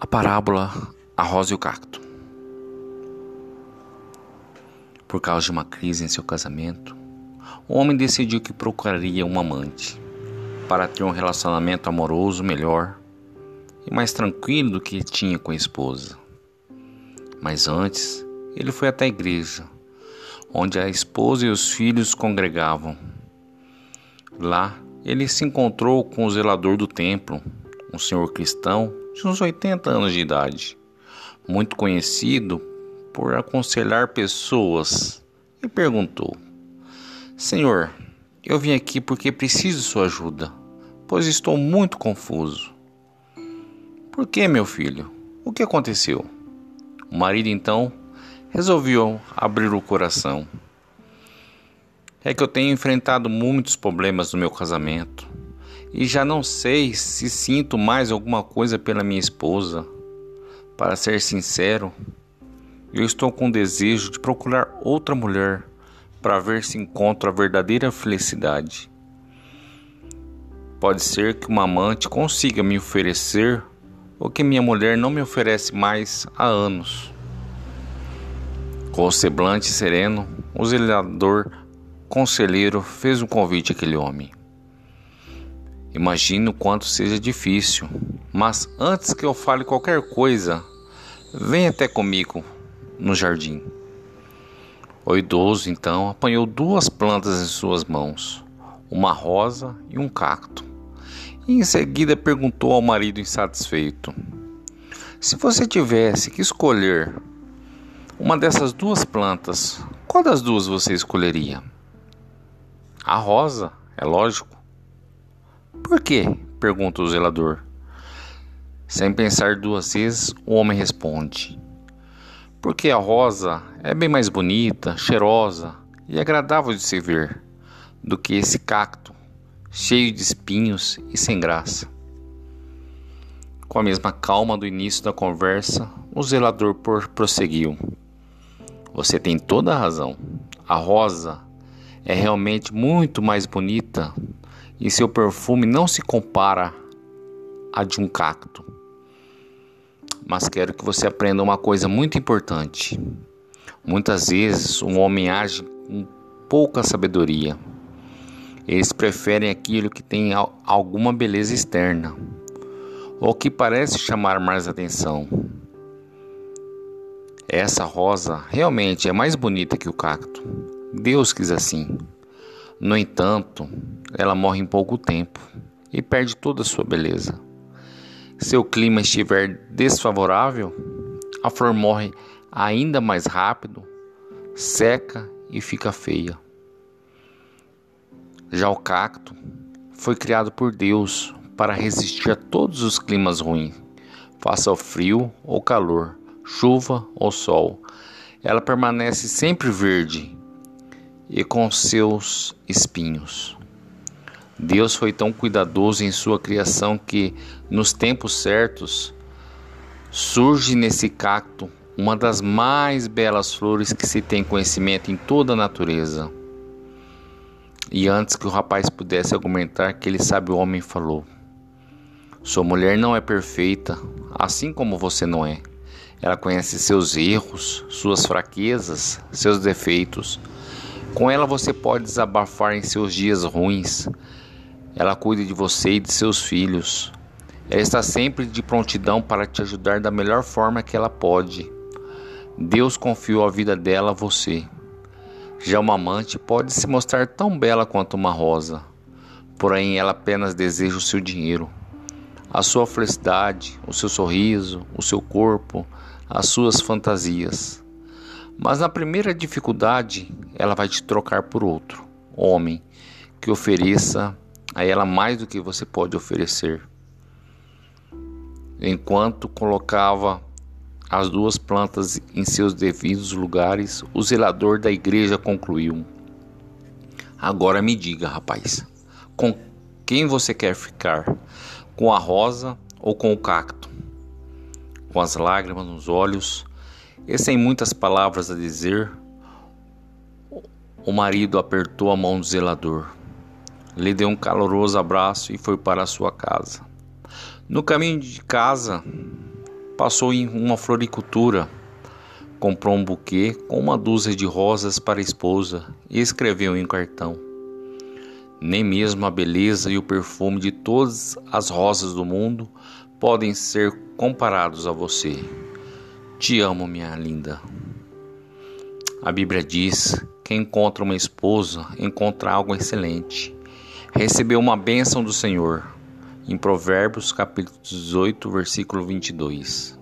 A parábola A Rosa e o Cacto. Por causa de uma crise em seu casamento, o homem decidiu que procuraria um amante para ter um relacionamento amoroso melhor e mais tranquilo do que tinha com a esposa. Mas antes, ele foi até a igreja, onde a esposa e os filhos congregavam. Lá, ele se encontrou com o zelador do templo, um senhor cristão de uns 80 anos de idade, muito conhecido por aconselhar pessoas, e perguntou: Senhor, eu vim aqui porque preciso de sua ajuda, pois estou muito confuso. Por que, meu filho? O que aconteceu? O marido então resolveu abrir o coração. É que eu tenho enfrentado muitos problemas no meu casamento e já não sei se sinto mais alguma coisa pela minha esposa. Para ser sincero, eu estou com desejo de procurar outra mulher para ver se encontro a verdadeira felicidade. Pode ser que uma amante consiga me oferecer o que minha mulher não me oferece mais há anos. Com o semblante sereno, o zelador conselheiro fez um convite àquele homem. Imagino quanto seja difícil, mas antes que eu fale qualquer coisa, venha até comigo no jardim. O idoso então apanhou duas plantas em suas mãos, uma rosa e um cacto, e em seguida perguntou ao marido insatisfeito: Se você tivesse que escolher uma dessas duas plantas, qual das duas você escolheria? A rosa, é lógico. Por quê? pergunta o zelador. Sem pensar duas vezes, o homem responde: Porque a rosa é bem mais bonita, cheirosa e agradável de se ver do que esse cacto, cheio de espinhos e sem graça. Com a mesma calma do início da conversa, o zelador prosseguiu: Você tem toda a razão. A rosa é realmente muito mais bonita e seu perfume não se compara a de um cacto. Mas quero que você aprenda uma coisa muito importante. Muitas vezes um homem age com pouca sabedoria. Eles preferem aquilo que tem alguma beleza externa ou que parece chamar mais atenção. Essa rosa realmente é mais bonita que o cacto. Deus quis assim. No entanto, ela morre em pouco tempo e perde toda a sua beleza. Se o clima estiver desfavorável, a flor morre ainda mais rápido, seca e fica feia. Já o cacto foi criado por Deus para resistir a todos os climas ruins, faça o frio ou calor, chuva ou sol. Ela permanece sempre verde e com seus espinhos. Deus foi tão cuidadoso em sua criação que, nos tempos certos, surge nesse cacto uma das mais belas flores que se tem conhecimento em toda a natureza. E antes que o rapaz pudesse argumentar que ele sabe, o homem falou: Sua mulher não é perfeita, assim como você não é. Ela conhece seus erros, suas fraquezas, seus defeitos com ela você pode desabafar em seus dias ruins. Ela cuida de você e de seus filhos. Ela está sempre de prontidão para te ajudar da melhor forma que ela pode. Deus confiou a vida dela a você. Já uma amante pode se mostrar tão bela quanto uma rosa, porém ela apenas deseja o seu dinheiro, a sua felicidade, o seu sorriso, o seu corpo, as suas fantasias. Mas na primeira dificuldade, ela vai te trocar por outro homem que ofereça a ela mais do que você pode oferecer. Enquanto colocava as duas plantas em seus devidos lugares, o zelador da igreja concluiu: Agora me diga, rapaz, com quem você quer ficar? Com a rosa ou com o cacto? Com as lágrimas nos olhos, e sem muitas palavras a dizer, o marido apertou a mão do zelador, lhe deu um caloroso abraço e foi para a sua casa. No caminho de casa, passou em uma floricultura, comprou um buquê com uma dúzia de rosas para a esposa e escreveu em cartão: Nem mesmo a beleza e o perfume de todas as rosas do mundo podem ser comparados a você. Te amo, minha linda. A Bíblia diz que encontra uma esposa encontra algo excelente. Recebeu uma bênção do Senhor em Provérbios capítulo 18, versículo 22.